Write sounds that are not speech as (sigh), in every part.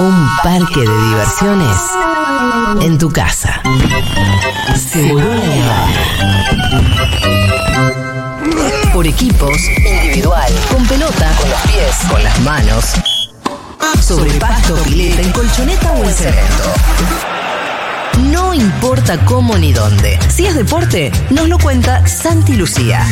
Un parque de diversiones en tu casa. Seguro. Por equipos, individual, con pelota, con los pies, con las manos, sobre pasto, pileta, en colchoneta o en cemento. No importa cómo ni dónde. Si es deporte, nos lo cuenta Santi Lucía.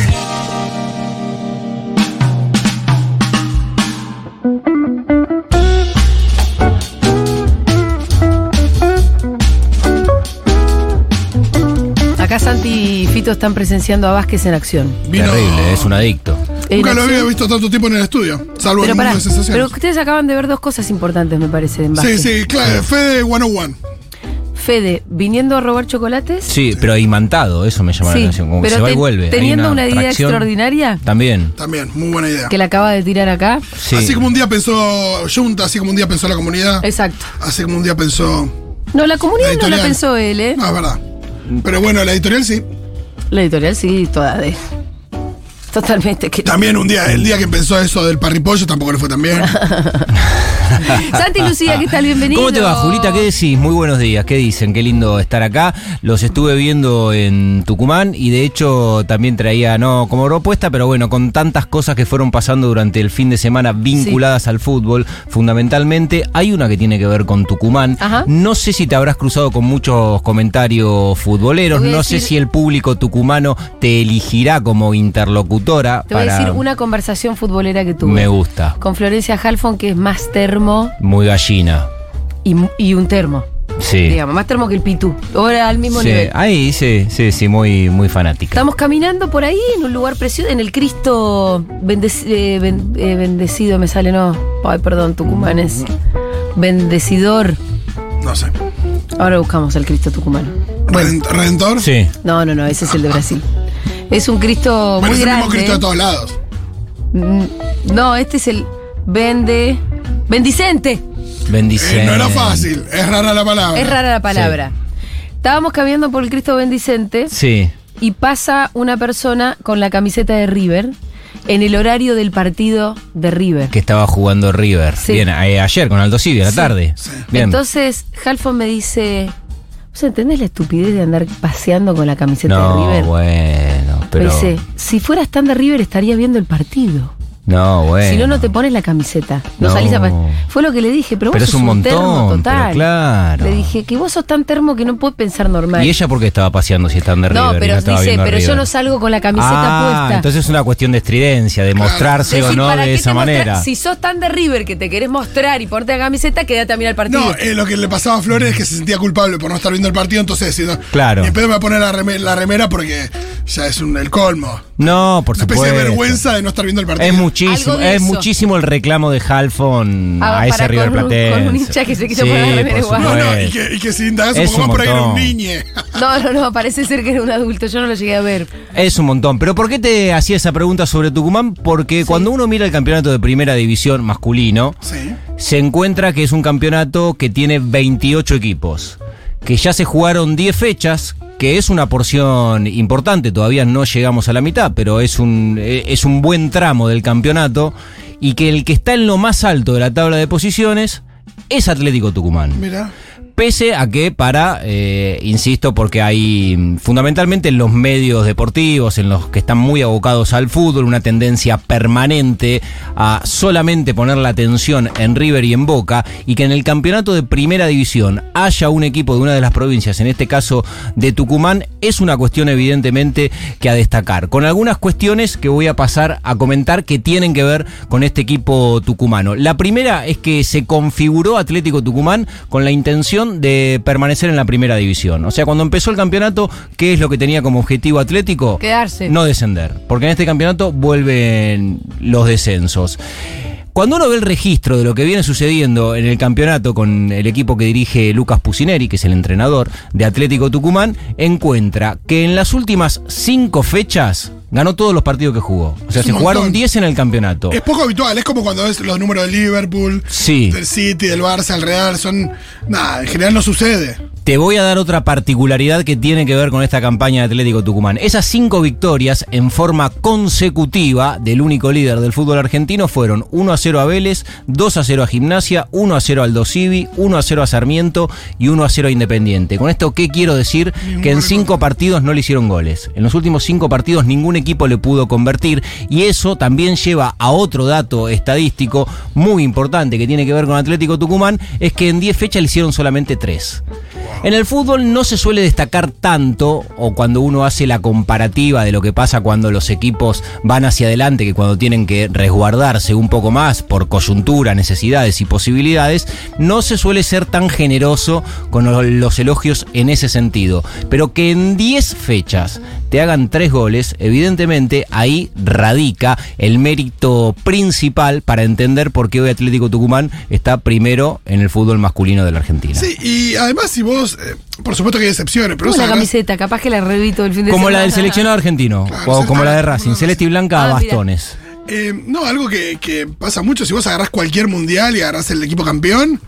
Santi y Fito están presenciando a Vázquez en acción. Vino- Terrible, es un adicto. En Nunca lo había visto tanto tiempo en el estudio, salvo Pero en el pará, mundo de pero sensaciones. ustedes acaban de ver dos cosas importantes, me parece, en Sí, Vázquez. sí, claro, Fede 101. Fede, viniendo a robar chocolates. Sí, pero imantado, eso me llama Sí, la atención. Como que pero se va y ten- vuelve. Hay teniendo una, idea tracción. extraordinaria También. También, muy buena idea. que la acaba de tirar acá. Sí. Así como un día pensó Junta, así como un día pensó la comunidad, Exacto. así como un día pensó. No, la comunidad La no la editorial. pensó él, ¿eh? No, es verdad. Pero bueno, la editorial sí. La editorial sí, toda de. (laughs) Totalmente. Que... También un día, el día que pensó eso del parripollo tampoco le fue tan bien. (laughs) Santi (laughs) Lucía, ¿qué tal? Bienvenido. ¿Cómo te va, Julita? ¿Qué decís? Muy buenos días. ¿Qué dicen? Qué lindo estar acá. Los estuve viendo en Tucumán y de hecho también traía, no como propuesta, pero bueno, con tantas cosas que fueron pasando durante el fin de semana vinculadas al fútbol, fundamentalmente, hay una que tiene que ver con Tucumán. Ajá. No sé si te habrás cruzado con muchos comentarios futboleros, no sé si el público tucumano te elegirá como Te voy a decir una conversación futbolera que tuve. Me gusta. Con Florencia Halfon, que es más termo Muy gallina. y, y un termo. Sí. Digamos, más termo que el pitú. Ahora al mismo Sí, nivel. ahí sí, sí, sí, muy, muy fanática. Estamos caminando por ahí en un lugar precioso, en el Cristo bendec- eh, ben- eh, bendecido, me sale, no. Ay, perdón, tucumanes. Bendecidor. No sé. Ahora buscamos el Cristo tucumano. Redent- Redentor. Sí. No, no, no, ese es el de Brasil. Es un Cristo Bueno, muy es el mismo. Cristo de todos lados. Mm, No, este es el Vende. Bendicente. Bendice. Eh, no era fácil, es rara la palabra. Es rara la palabra. Estábamos caminando por el Cristo Bendicente Sí. y pasa una persona con la camiseta de River en el horario del partido de River. Que estaba jugando River. Sí. Bien, ayer con Aldo Civi a la Sí. tarde. Bien. Entonces, Halfon me dice. ¿Vos entendés la estupidez de andar paseando con la camiseta de no, River? bueno, Dice, si fueras tan de River estarías viendo el partido. No, bueno. Si no, no te pones la camiseta. No, No. salís a Fue lo que le dije, pero vos es sos un montón, termo pero total. claro. Le dije que vos sos tan termo que no puedes pensar normal. ¿Y ella por qué estaba paseando si están de River? no, pero estaba dice, pero yo no salgo con la camiseta ah, puesta. entonces es una cuestión de estridencia, de mostrarse Decir, o no ¿para de esa manera. Si sos tan de River que te querés mostrar y ponerte la camiseta, quédate a mirar el partido. No, eh, lo que le pasaba a Flores es que se sentía culpable por no estar viendo el partido, entonces si no, Claro. Y me voy a poner la, reme- la remera porque ya es un, el colmo. No, por Una especie supuesto. de vergüenza de no estar viendo el partido. Es muchísimo, es eso. muchísimo el reclamo de Halfon Ah, a ese River con Platense. con un hincha que se quiso Sí, poner la igual. No, no, y supuesto. que, y que si indagas un Es poco un más por ahí era un montón. niñe. No, no, no, parece ser que era un adulto, yo no lo llegué a ver. Es un montón. Pero ¿por qué te hacía esa pregunta sobre Tucumán? Porque cuando uno mira el campeonato de primera división masculino, Sí. se encuentra que es un campeonato que tiene 28 equipos, que ya se jugaron 10 fechas, que es una porción importante, todavía no llegamos a la mitad, pero es un, eh, es un buen tramo del campeonato, y que el que está en lo más alto de la tabla de posiciones es Atlético Tucumán. Mira. Pese a que para, eh, insisto, porque hay mm, fundamentalmente en los medios deportivos, en los que están muy abocados al fútbol, una tendencia permanente a solamente poner la atención en River y en Boca, y que en el campeonato de primera división haya un equipo de una de las provincias, en este caso de Tucumán, es una cuestión evidentemente que a destacar. Con algunas cuestiones que voy a pasar a comentar que tienen que ver con este equipo tucumano. La primera es que se configuró Atlético Tucumán con la intención de permanecer en la primera división. O sea, cuando empezó el campeonato, ¿qué es lo que tenía como objetivo Atlético? Quedarse. No descender. Porque en este campeonato vuelven los descensos. Cuando uno ve el registro de lo que viene sucediendo en el campeonato con el equipo que dirige Lucas Pusineri, que es el entrenador de Atlético Tucumán, encuentra que en las últimas cinco fechas ganó todos los partidos que jugó. O sea, Es se jugaron montón. 10 en el campeonato. Es poco habitual, es como cuando ves los números del Liverpool, Sí. del City, del Barça, del Real, son. Nada, en general no sucede. Te voy a dar otra particularidad que tiene que ver con esta campaña de Atlético Tucumán. Esas cinco victorias en forma consecutiva del único líder del fútbol argentino fueron 1 a 0 a Vélez, 2 a 0 a Gimnasia, 1 a 0 al Dosivi, 1 a 0 a Sarmiento y 1 a 0 a Independiente. Con esto, ¿qué quiero decir? Que en cinco partidos no le hicieron goles. En los últimos cinco partidos ningún equipo le pudo convertir y eso también lleva a otro dato estadístico muy importante que tiene que ver con Atlético Tucumán, es que en 10 fechas le hicieron solamente 3. En el fútbol no se suele destacar tanto, o cuando uno hace la comparativa de lo que pasa cuando los equipos van hacia adelante, que cuando tienen que resguardarse un poco más por coyuntura, necesidades y posibilidades, no se suele ser tan generoso con lo- los elogios en ese sentido. Pero que en 10 fechas te hagan 3 goles, evidentemente ahí radica el mérito principal para entender por qué hoy Atlético Tucumán está primero en el fútbol masculino de la Argentina. Sí, y además, si vos. eh, por supuesto que hay excepciones, pero Una camiseta, capaz que la revito el fin de Como semana. la del seleccionado argentino, Claro, o como la de. Racing, celeste y blanca a Ah, bastones. Eh, no, algo que, que pasa mucho, si vos agarrás cualquier mundial y agarrás el equipo campeón,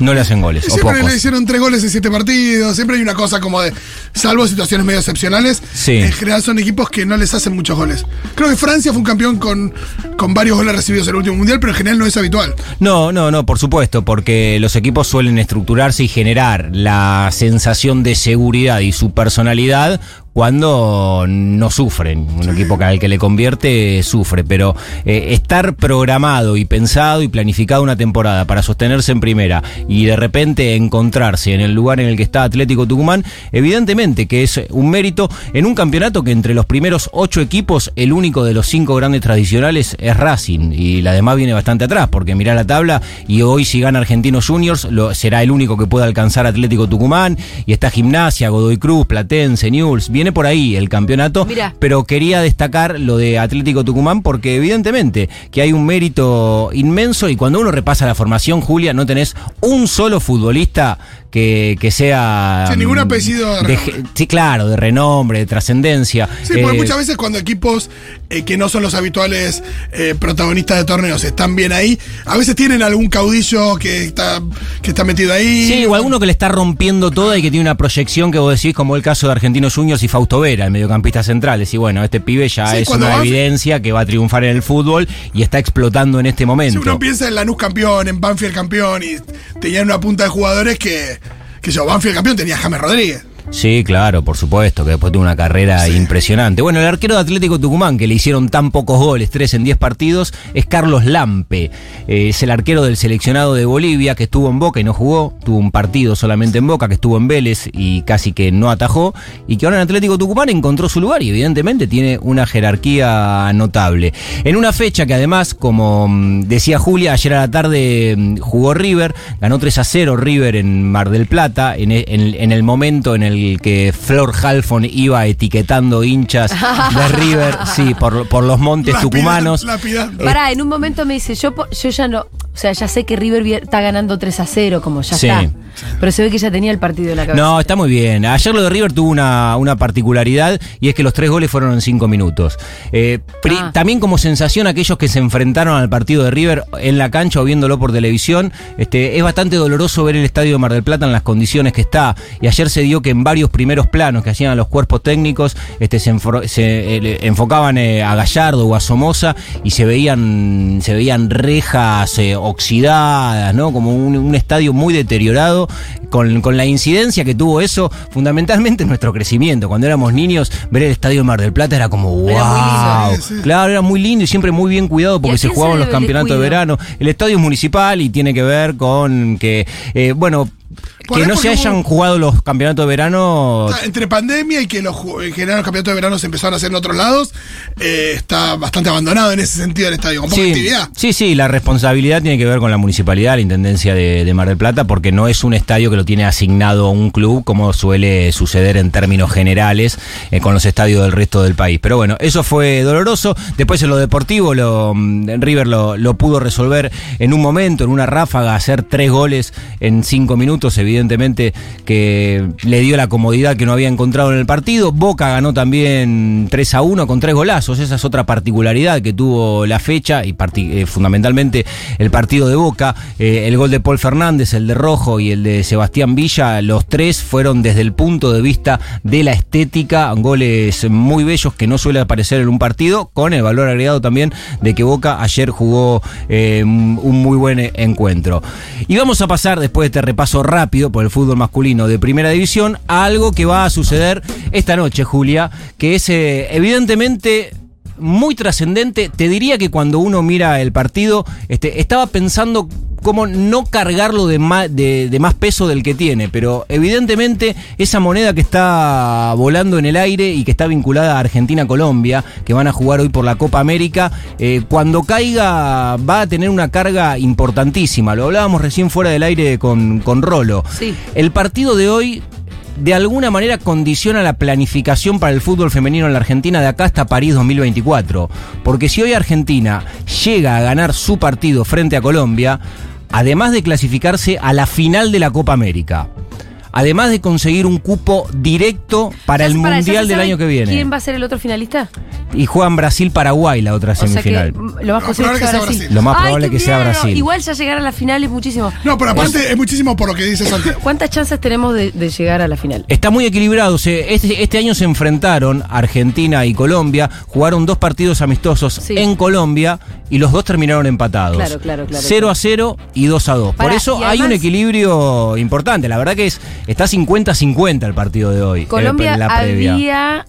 No le hacen goles, o siempre le hicieron tres goles en siete partidos, siempre hay una cosa como de, salvo situaciones medio excepcionales, Sí. en general son equipos que no les hacen muchos goles. Creo que Francia fue un campeón con, con varios goles recibidos en el último mundial, pero en general no es habitual. No, no, no, por supuesto, porque los equipos suelen estructurarse y generar la sensación de seguridad y su personalidad cuando no sufren. Un equipo que al que le convierte sufre, pero eh, estar programado y pensado y planificado una temporada para sostenerse en primera y de repente encontrarse en el lugar en el que está Atlético Tucumán, evidentemente que es un mérito en un campeonato que entre los primeros ocho equipos, el único de los cinco grandes tradicionales es Racing. Y la demás viene bastante atrás, porque mirá la tabla y hoy si gana Argentinos Juniors lo, será el único que pueda alcanzar Atlético Tucumán. Y está Gimnasia, Godoy Cruz, Platense, Newell's, viene por ahí el campeonato, Mirá. pero quería destacar lo de Atlético Tucumán porque evidentemente que hay un mérito inmenso y cuando uno repasa la formación, Julia, no tenés un solo futbolista que, que sea... Sí, ningún mm, apellido de Sí, claro, de renombre, de trascendencia. Sí, porque Eh, muchas veces cuando equipos eh, que no son los habituales eh, protagonistas de torneos están bien ahí, a veces tienen algún caudillo que está, que está metido ahí. Sí, o alguno que le está rompiendo toda y que tiene una proyección que vos decís, como el caso de Argentinos Juniors y Fausto Vera, el mediocampista central. Decís, bueno, este pibe ya Sí, es una vas- evidencia que va a triunfar en el fútbol y está explotando en este Si momento. uno piensa en Lanús campeón, en Banfield campeón, y tenían una punta de jugadores que, que yo, Banfield campeón tenía James Rodríguez. Sí, claro, por supuesto, que después tuvo una carrera impresionante. Bueno, el arquero de Atlético Tucumán, que le hicieron tan pocos goles, tres en diez partidos, es Carlos Lampe. Eh, es el arquero del seleccionado de Bolivia, que estuvo en Boca y no jugó. Tuvo un partido solamente en Boca, que estuvo en Vélez y casi que no atajó. Y que ahora en Atlético Tucumán encontró su lugar y evidentemente tiene una jerarquía notable. En una fecha que además, como mm, decía Julia, ayer a la tarde mm, jugó River, ganó 3 a 0 River en Mar del Plata, en, e- en- en el momento en el que Flor Halfon iba etiquetando hinchas de (laughs) River, sí, por, por los montes Lapida- tucumanos. lapidando. Pará, en un momento me dice, yo, yo ya no, o sea, ya sé que River está ganando 3 a 0, como ya Sí. está. Pero se ve que ya tenía el partido en la cabeza. No, está muy bien. Ayer lo de River tuvo una, una particularidad y es que los tres goles fueron en cinco minutos. Eh, Ah. También como sensación aquellos que se enfrentaron al partido de River en la cancha o viéndolo por televisión, este, es bastante doloroso ver el estadio de Mar del Plata en las condiciones que está. Y ayer se dio que en varios primeros planos que hacían los cuerpos técnicos este, se, eh, enfocaban eh, a Gallardo o a Somoza y se veían, se veían rejas oxidadas, ¿no? Como un, un estadio muy deteriorado, con, con la incidencia que tuvo eso, fundamentalmente en nuestro crecimiento. Cuando éramos niños, ver el estadio de Mar del Plata era como wow. Era muy lindo. Sí, sí. Claro, era muy lindo y siempre muy bien cuidado ¿Y porque se jugaban los campeonatos de verano. El estadio es municipal y tiene que ver con que, eh, bueno, que no se hayan hubo- jugado los campeonatos de verano. Está Entre pandemia y que los, en general los campeonatos de verano se empezaron a hacer en otros lados, eh, está bastante abandonado en ese sentido el estadio, con poca actividad. sí, sí, la responsabilidad tiene que ver con la municipalidad, la Intendencia de, de Mar del Plata, porque no es un estadio que lo tiene asignado un club, como suele suceder en términos generales eh, con los estadios del resto del país. Pero bueno, eso fue doloroso. Después en lo deportivo, mm, River lo, pudo resolver en un momento, en una ráfaga, hacer tres goles en cinco minutos, evidentemente que le dio la comodidad que no había encontrado en el partido. Boca ganó también 3 a 1 con tres golazos, esa es otra particularidad que tuvo la fecha y eh, fundamentalmente el partido de Boca. Eh, el gol de Paul Fernández, el de Rojo y el de Sebastián Villa, los tres fueron desde el punto de vista de la estética, goles muy bellos que no suele aparecer en un partido, con el valor agregado también de que Boca ayer jugó eh, un muy buen encuentro. Y vamos a pasar después de este repaso rápido por el fútbol masculino de primera división a algo que va a suceder esta noche, Julia, que es eh, evidentemente muy trascendente. Te diría que cuando uno mira el partido, este, estaba pensando cómo no cargarlo de más, de, de más peso del que tiene, pero evidentemente esa moneda que está volando en el aire y que está vinculada a Argentina-Colombia, que van a jugar hoy por la Copa América, eh, cuando caiga va a tener una carga importantísima. Lo hablábamos recién fuera del aire con, con Rolo. Sí. El partido de hoy de alguna manera condiciona la planificación para el fútbol femenino en la Argentina de acá hasta París 2024. Porque si hoy Argentina llega a ganar su partido frente a Colombia, además de clasificarse a la final de la Copa América, además de conseguir un cupo directo para el ¿Ya- ya Mundial del año que viene. ¿Quién va a ser el otro finalista? Y juegan Brasil-Paraguay la otra O semifinal. lo más posible probable es que sea que sea Brasil. Brasil. Lo más Ay, probable que sea. Brasil. Igual ya llegar a la final es muchísimo. No, pero aparte es muchísimo por lo que dice Santi. (laughs) ¿Cuántas chances tenemos de, de llegar a la final? Está muy equilibrado. Este, este año se enfrentaron Argentina y Colombia. Jugaron dos partidos amistosos Sí. en Colombia y los dos terminaron empatados. Claro, claro, claro, 0 claro. a 0 y 2 a 2. Por eso hay un equilibrio importante. La verdad que es está 50-50 el partido de hoy. eh, Colombia en la previa. había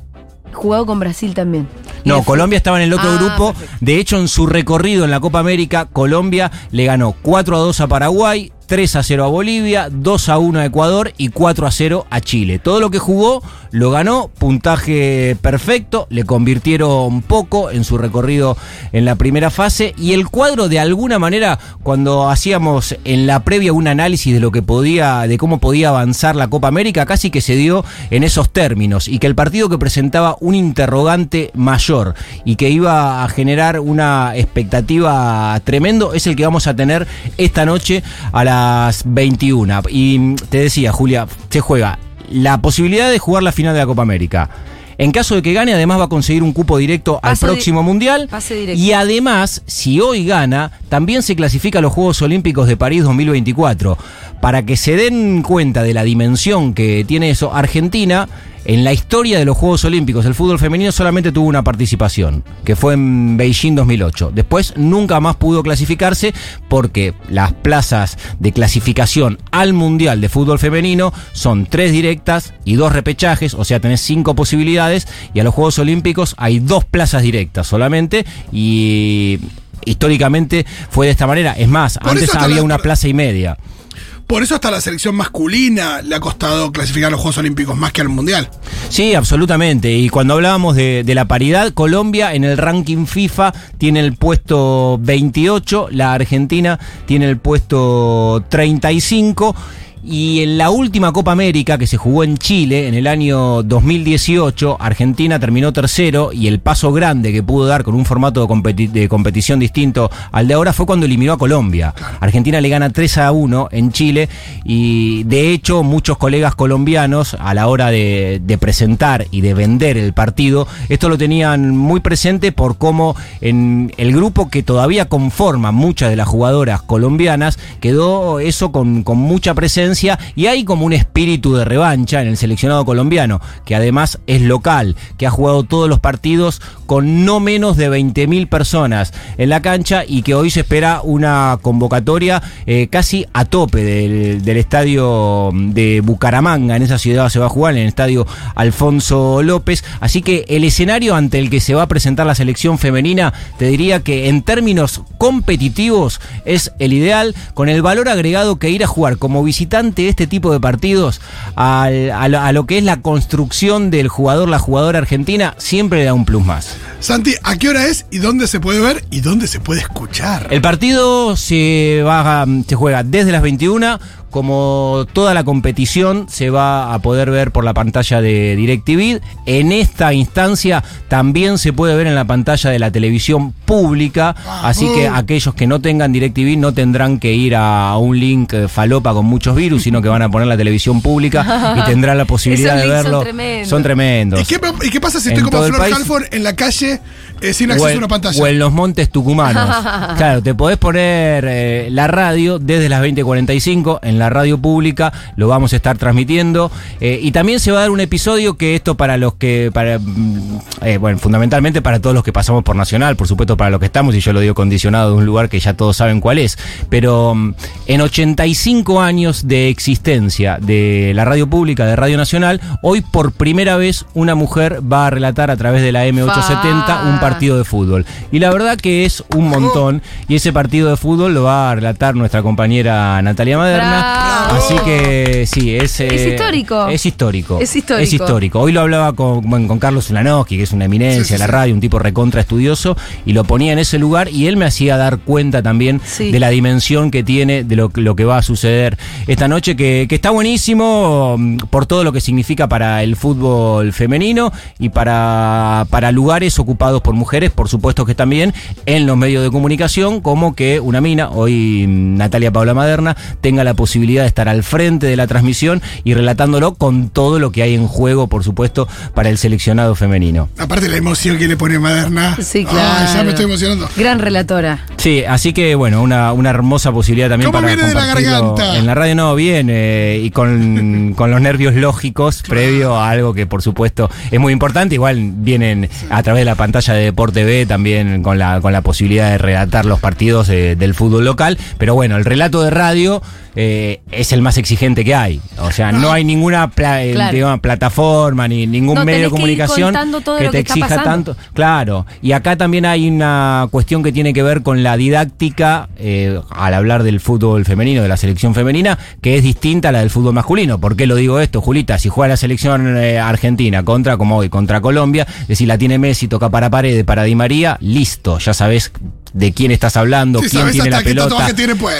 jugado con Brasil también. No, Colombia estaba en el otro Ah, grupo. perfecto. De hecho, en su recorrido en la Copa América, Colombia le ganó 4 a 2 a Paraguay, 3 a 0 a Bolivia, 2 a 1 a Ecuador y 4 a 0 a Chile. Todo lo que jugó lo ganó, puntaje perfecto, le convirtieron poco en su recorrido en la primera fase y el cuadro de alguna manera cuando hacíamos en la previa un análisis de lo que podía de cómo podía avanzar la Copa América casi que se dio en esos términos y que el partido que presentaba un interrogante mayor y que iba a generar una expectativa tremendo es el que vamos a tener esta noche a las 21 y te decía Julia se juega la posibilidad de jugar la final de la Copa América en caso de que gane, además va a conseguir un cupo directo al di- próximo Mundial. Y además, si hoy gana, también se clasifica a los Juegos Olímpicos de París 2024. Para que se den cuenta de la dimensión que tiene eso, Argentina, en la historia de los Juegos Olímpicos, el fútbol femenino solamente tuvo una participación, que fue en Beijing 2008. Después nunca más pudo clasificarse porque las plazas de clasificación al Mundial de Fútbol Femenino son tres directas y dos repechajes, o sea, tenés cinco posibilidades, y a los Juegos Olímpicos hay dos plazas directas solamente, y históricamente fue de esta manera. Es más, Por antes había una plaza y media. Por eso hasta la selección masculina le ha costado clasificar a los Juegos Olímpicos más que al Mundial. Sí, absolutamente. Y cuando hablábamos de, de la paridad, Colombia en el ranking FIFA tiene el puesto 28, la Argentina tiene el puesto 35. Y en la última Copa América que se jugó en Chile en el año 2018, Argentina terminó tercero y el paso grande que pudo dar con un formato de, competi- de competición distinto al de ahora fue cuando eliminó a Colombia. Argentina le gana 3 a 1 en Chile y de hecho muchos colegas colombianos a la hora de, de presentar y de vender el partido, esto lo tenían muy presente por cómo en el grupo que todavía conforma muchas de las jugadoras colombianas quedó eso con, con mucha presencia y hay como un espíritu de revancha en el seleccionado colombiano, que además es local, que ha jugado todos los partidos con no menos de 20.000 personas en la cancha y que hoy se espera una convocatoria eh, casi a tope del, del estadio de Bucaramanga, en esa ciudad se va a jugar, en el estadio Alfonso López. Así que el escenario ante el que se va a presentar la selección femenina, te diría que en términos competitivos es el ideal, con el valor agregado que ir a jugar como visitante este tipo de partidos al- a, lo, a lo que es la construcción del jugador, la jugadora argentina, siempre le da un plus más. Santi, ¿a qué hora es y dónde se puede ver y dónde se puede escuchar? El partido se, va, a- se juega desde las 21 como toda la competición se va a poder ver por la pantalla de DirecTV. En esta instancia también se puede ver en la pantalla de la televisión pública, así que aquellos que no tengan DirecTV no tendrán que ir a un link eh, falopa con muchos virus, sino que van a poner la televisión pública y (laughs) tendrán la posibilidad Esos de son verlo. tremendos. Son tremendos. ¿Y qué, y qué pasa si En estoy como Flor país. Halford en la calle eh, sin acceso a una pantalla? o en los montes tucumanos. (laughs) claro, te podés poner eh, la radio desde las 20.45 en la radio pública, lo vamos a estar transmitiendo. eh, y también se va a dar un episodio que esto para los que, para, mm, eh, bueno, fundamentalmente para todos los que pasamos por Nacional, por supuesto para los que estamos, y yo lo digo condicionado de un lugar que ya todos saben cuál es. Pero mm, en 85 años de existencia de la radio pública, de Radio Nacional, hoy por primera vez una mujer va a relatar a través de la M870 Fa. un partido de fútbol. Y la verdad que es un montón. Y ese partido de fútbol lo va a relatar nuestra compañera Natalia Maderna. Bravo. Así que sí, es. Es eh, histórico. Es histórico. Es histórico. Es histórico. Hoy lo hablaba con, bueno, con Carlos Ulanowski, que es una eminencia Sí, sí, de la radio, un tipo recontra estudioso, y lo ponía en ese lugar y él me hacía dar cuenta también Sí. de la dimensión que tiene de lo, lo que va a suceder esta noche, que, que está buenísimo mm, por todo lo que significa para el fútbol femenino y para, para lugares ocupados por mujeres, por supuesto que también en los medios de comunicación, como que una mina, hoy mm, Natalia Paula Maderna, tenga la posibilidad de estar al frente de la transmisión y relatándolo con todo lo que hay en juego, por supuesto, para el seleccionado femenino. Aparte la emoción que le pone Maderna. Sí, claro. ya me estoy emocionando. Gran relatora. Sí, así que bueno, una, una hermosa posibilidad también ¿Cómo para viene de la compartirlo garganta? En la radio no, bien, eh, y con, (laughs) con los nervios lógicos, previo a algo que por supuesto es muy importante. Igual vienen a través de la pantalla de Deporte B también con la, con la posibilidad de relatar los partidos eh, del fútbol local. Pero bueno, el relato de radio eh, es el más exigente que hay. O sea, no hay ninguna pla- eh, Claro. digamos, plataforma ni ningún No, medio de que comunicación que te que exija pasando. tanto. Claro, y acá también hay una cuestión que tiene que ver con la didáctica eh, al hablar del fútbol femenino, de la selección femenina, que es distinta a la del fútbol masculino. ¿Por qué lo digo esto, Julita? Si juega la selección eh, argentina contra, como hoy, contra Colombia, es decir, la tiene Messi, toca para paredes, para Di María, listo, ya sabes de quién estás hablando, Sí, quién tiene la pelota,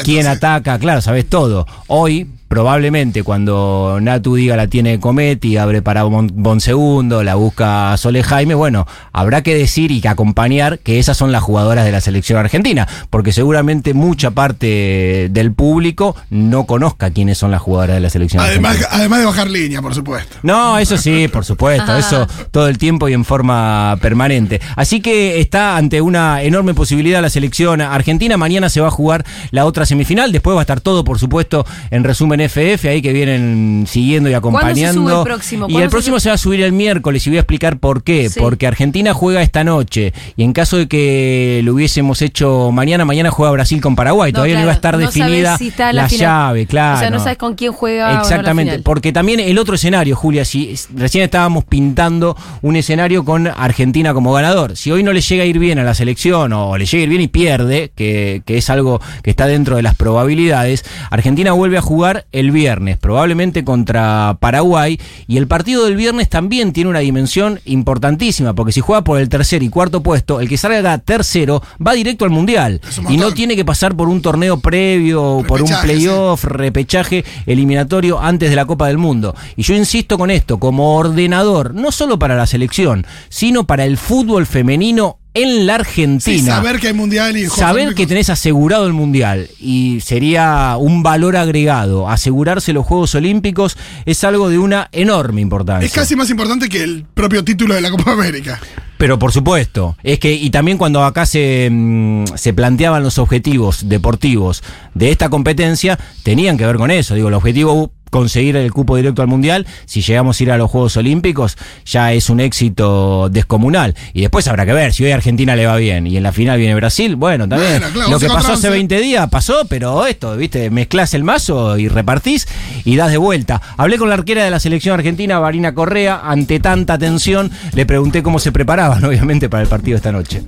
quién ataca, claro, sabes todo. Hoy, probablemente, cuando Natu diga la tiene Cometti, abre para Bon, Bon Segundo, la busca Sole Jaime, bueno, habrá que decir y que acompañar que esas son las jugadoras de la selección argentina, porque seguramente mucha parte del público no conozca quiénes son las jugadoras de la selección Además, argentina. además de bajar línea, por supuesto. No, eso sí, por supuesto, eso todo el tiempo y en forma permanente. Así que está ante una enorme posibilidad la selección argentina. Mañana se va a jugar la otra semifinal, después va a estar todo, por supuesto, en resumen FF, ahí que vienen siguiendo y acompañando. sube el próximo? Y ¿Cuándo el próximo se va a subir el miércoles y voy a explicar por qué. Sí. Porque Argentina juega esta noche y en caso de que lo hubiésemos hecho mañana, mañana juega Brasil con Paraguay. Todavía no, iba a estar no definida si la, llave, claro. O sea, no sabes con quién juega. no Exactamente, porque también el otro escenario, Julia, si recién estábamos pintando un escenario con Argentina como ganador. Si hoy no le llega a ir bien a la selección o le llega a ir bien y pierde, que, que es algo que está dentro de las probabilidades, Argentina vuelve a jugar el viernes, probablemente contra Paraguay, y el partido del viernes también tiene una dimensión importantísima, porque si juega por el tercer y cuarto puesto, el que salga tercero va directo al Mundial y no tiene que pasar por un torneo previo por un playoff, repechaje eliminatorio antes de la Copa del Mundo. Y yo insisto con esto, como ordenador, no solo para la selección, sino para el fútbol femenino en la Sí, Argentina. saber que hay mundial y Saber que tenés asegurado el mundial y sería un valor agregado. Asegurarse los Juegos Olímpicos es algo de una enorme importancia. Es casi más importante que el propio título de la Copa América. Pero por supuesto, es que, y también cuando acá se, mm, se planteaban los objetivos deportivos de esta competencia, tenían que ver con eso. Digo, el objetivo conseguir el cupo directo al mundial, si llegamos a ir a los Juegos Olímpicos, ya es un éxito descomunal. Y después habrá que ver, si hoy a Argentina le va bien y en la final viene Brasil, bueno, también. Bueno, claro, Lo que pasó hace once. 20 días pasó, pero esto, viste, mezclás el mazo y repartís y das de vuelta. Hablé con la arquera de la selección argentina, Varina Correa, ante tanta tensión, le pregunté cómo se preparaban, (laughs) obviamente, para el partido esta noche.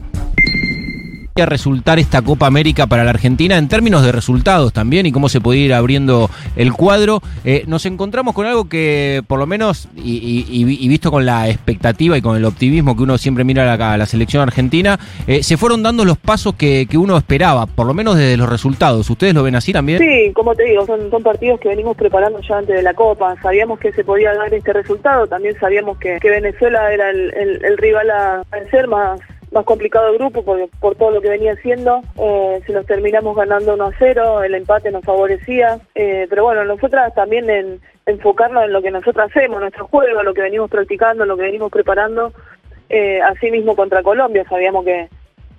A resultar esta Copa América para la Argentina en términos de resultados también y cómo se puede ir abriendo el cuadro. Eh, nos encontramos con algo que, por lo menos, y, y- y visto con la expectativa y con el optimismo que uno siempre mira a la, a la selección argentina, eh, se fueron dando los pasos que, que uno esperaba, por lo menos desde los resultados. ¿Ustedes lo ven así también? Sí, como te digo, son, partidos que venimos preparando ya antes de la Copa. Sabíamos que se podía dar este resultado, también sabíamos que, Venezuela era el- el rival a vencer más más complicado del grupo por, por todo lo que venía haciendo. Eh, se nos terminamos ganando 1 a 0, el empate nos favorecía. Eh, pero bueno, nosotras también en enfocarnos en lo que nosotros hacemos, nuestro juego, lo que venimos practicando, lo que venimos preparando. Eh, así mismo contra Colombia, sabíamos que,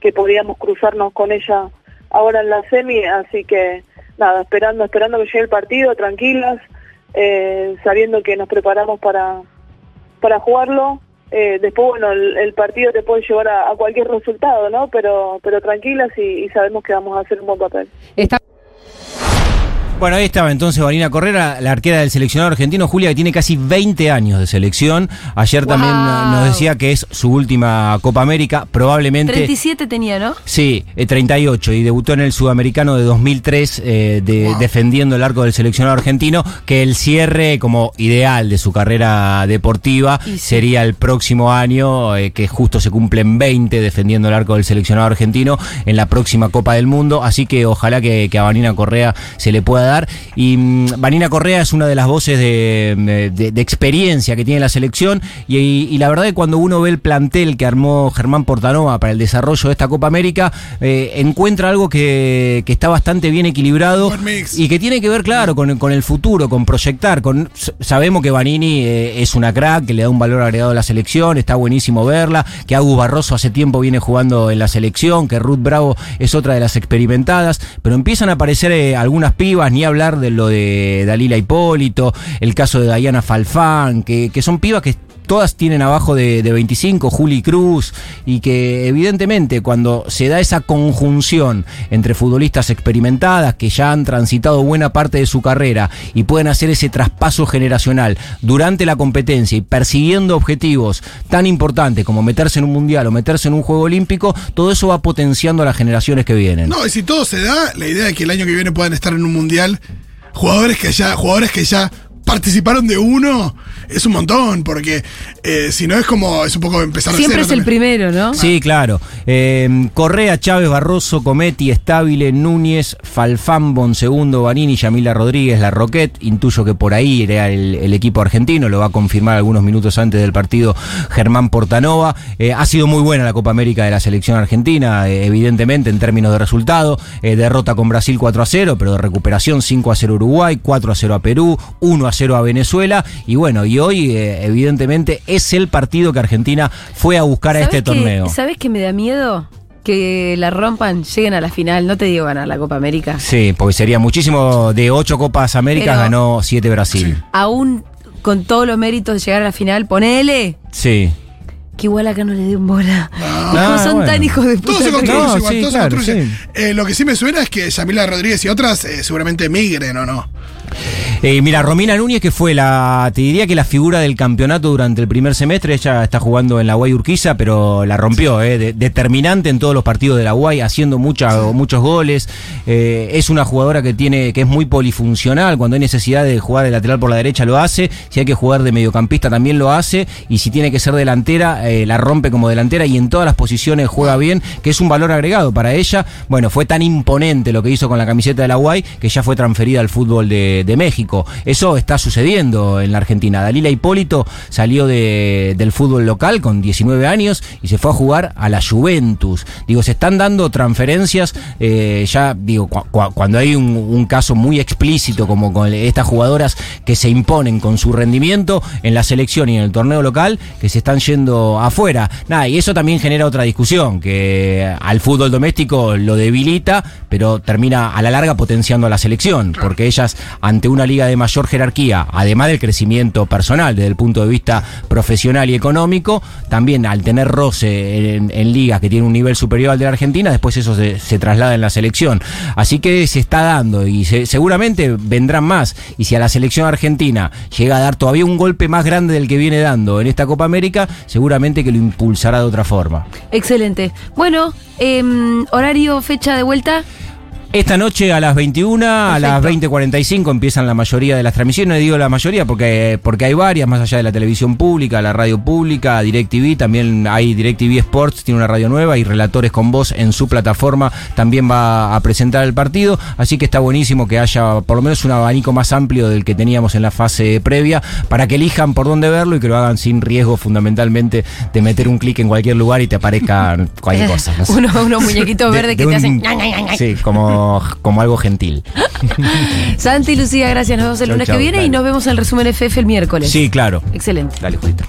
que podíamos cruzarnos con ella ahora en la semi, así que nada, esperando, esperando que llegue el partido, tranquilas, eh, sabiendo que nos preparamos para, para jugarlo. Eh, después, bueno, el, el partido te puede llevar a, a cualquier resultado, ¿no? Pero, pero tranquilas y, y sabemos que vamos a hacer un buen papel. Está Bueno, ahí estaba entonces Vanina Correa, la arquera del seleccionado argentino, Julia, que tiene casi 20 años de selección. Ayer también Wow. nos decía que es su última Copa América, probablemente... 37 tenía, ¿no? Sí, eh, 38 y debutó en el Sudamericano de 2003 eh, de- Wow. defendiendo el arco del seleccionado argentino, que el cierre como ideal de su carrera deportiva sí. sería el próximo año, eh, que justo se cumplen 20 defendiendo el arco del seleccionado argentino en la próxima Copa del Mundo, así que ojalá que, que a Vanina Correa se le pueda dar. Y mm, Vanina Correa es una de las voces de, de- de experiencia que tiene la selección y, y la verdad que cuando uno ve el plantel que armó Germán Portanova para el desarrollo de esta Copa América, eh, encuentra algo que, que está bastante bien equilibrado y que tiene que ver, claro, con, con el futuro, con proyectar. Con, sabemos que Vanini eh, es una crack, que le da un valor agregado a la selección, está buenísimo verla, que Agus Barroso hace tiempo viene jugando en la selección, que Ruth Bravo es otra de las experimentadas, pero empiezan a aparecer eh, algunas pibas, ni hablar de lo de Dalila Hipólito, el caso de Diana Falfán, que, que son pibas que todas tienen abajo de, de 25, Juli Cruz, y que evidentemente cuando se da esa conjunción entre futbolistas experimentadas que ya han transitado buena parte de su carrera y pueden hacer ese traspaso generacional durante la competencia y persiguiendo objetivos tan importantes como meterse en un mundial o meterse en un juego olímpico, todo eso va potenciando a las generaciones que vienen. No, y si todo se da, la idea de que el año que viene puedan estar en un mundial jugadores que ya, jugadores que ya participaron de uno, es un montón, porque eh, si no es como, es un poco empezar Siempre cero es el primero, ¿no? Sí, claro. Eh, Correa, Chávez, Barroso, Cometti, Estabile, Núñez, Falfán, Bonsegundo, Vanini, Yamila Rodríguez, La Roquette. Intuyo que por ahí era el, el equipo argentino, lo va a confirmar algunos minutos antes del partido Germán Portanova. Eh, ha sido muy buena la Copa América de la selección argentina, eh, evidentemente en términos de resultado. Eh, derrota con Brasil 4 a 0, pero de recuperación 5 a 0 Uruguay, 4 a 0 a Perú, 1 a 0 a Venezuela. Y bueno, y hoy eh, evidentemente es el partido que Argentina fue a buscar a este ¿Sabés qué- torneo. ¿Sabés qué me da miedo? Que la rompan, lleguen a la final. No te digo ganar la Copa América. Sí, porque sería muchísimo. De ocho Copas Américas ganó siete Brasil. Aún con todos los méritos de llegar a la final, ponele Sí. que igual acá no le dé un bola. Ah, No, son bueno. tan hijos de Todo puta. se construye No, igual, sí, todo claro, se construye. sí. Eh, lo que sí me suena es que Yamila Rodríguez y otras eh, seguramente migren o no. Eh, mira, Romina Núñez, que fue la, te diría que la figura del campeonato durante el primer semestre, ella está jugando en la Guay Urquiza, pero la rompió, eh, de- determinante en todos los partidos de la Guay, haciendo mucha- muchos goles. Eh, es una jugadora que tiene, que es muy polifuncional, cuando hay necesidad de jugar de lateral por la derecha lo hace, si hay que jugar de mediocampista también lo hace, y si tiene que ser delantera, la rompe como delantera y en todas las posiciones juega bien, que es un valor agregado para ella. Bueno, fue tan imponente lo que hizo con la camiseta de la Guay que ya fue transferida al fútbol de, de México. Eso está sucediendo en la Argentina. Dalila Hipólito salió de- del fútbol local con 19 años y se fue a jugar a la Juventus. Digo, se están dando transferencias, eh, ya digo, cua- cua- cuando hay un, un caso muy explícito como con estas jugadoras que se imponen con su rendimiento en la selección y en el torneo local, que se están yendo afuera. Nada, y eso también genera otra discusión, que al fútbol doméstico lo debilita, pero termina a la larga potenciando a la selección, porque ellas ante una liga de mayor jerarquía, además del crecimiento personal desde el punto de vista profesional y económico, también al tener roce en, ligas que tienen un nivel superior al de la Argentina, después eso se, traslada en la selección. Así que se está dando y se- seguramente vendrán más. Y si a la selección argentina llega a dar todavía un golpe más grande del que viene dando en esta Copa América, seguramente que lo impulsará de otra forma. Excelente. Bueno, em, horario, fecha de vuelta. Esta noche a las 21, a las Perfecto. 20.45 empiezan la mayoría de las transmisiones. Digo la mayoría porque, porque hay varias, más allá de la televisión pública, la radio pública, DirecTV, también hay DirecTV Sports, tiene una radio nueva y Relatores con Voz en su plataforma también va a presentar el partido. Así que está buenísimo que haya por lo menos un abanico más amplio del que teníamos en la fase previa para que elijan por dónde verlo y que lo hagan sin riesgo fundamentalmente de meter un clic en cualquier lugar y te aparezca cualquier (laughs) cosa. no sé. Uno- unos muñequitos De- verdes de que te un- hacen. Sí, como, como algo gentil. (laughs) Santi y Lucía, gracias. Nos vemos el Chau, lunes chau, que viene y nos vemos en el resumen FF el miércoles. Sí, claro. Excelente. Dale, Julito.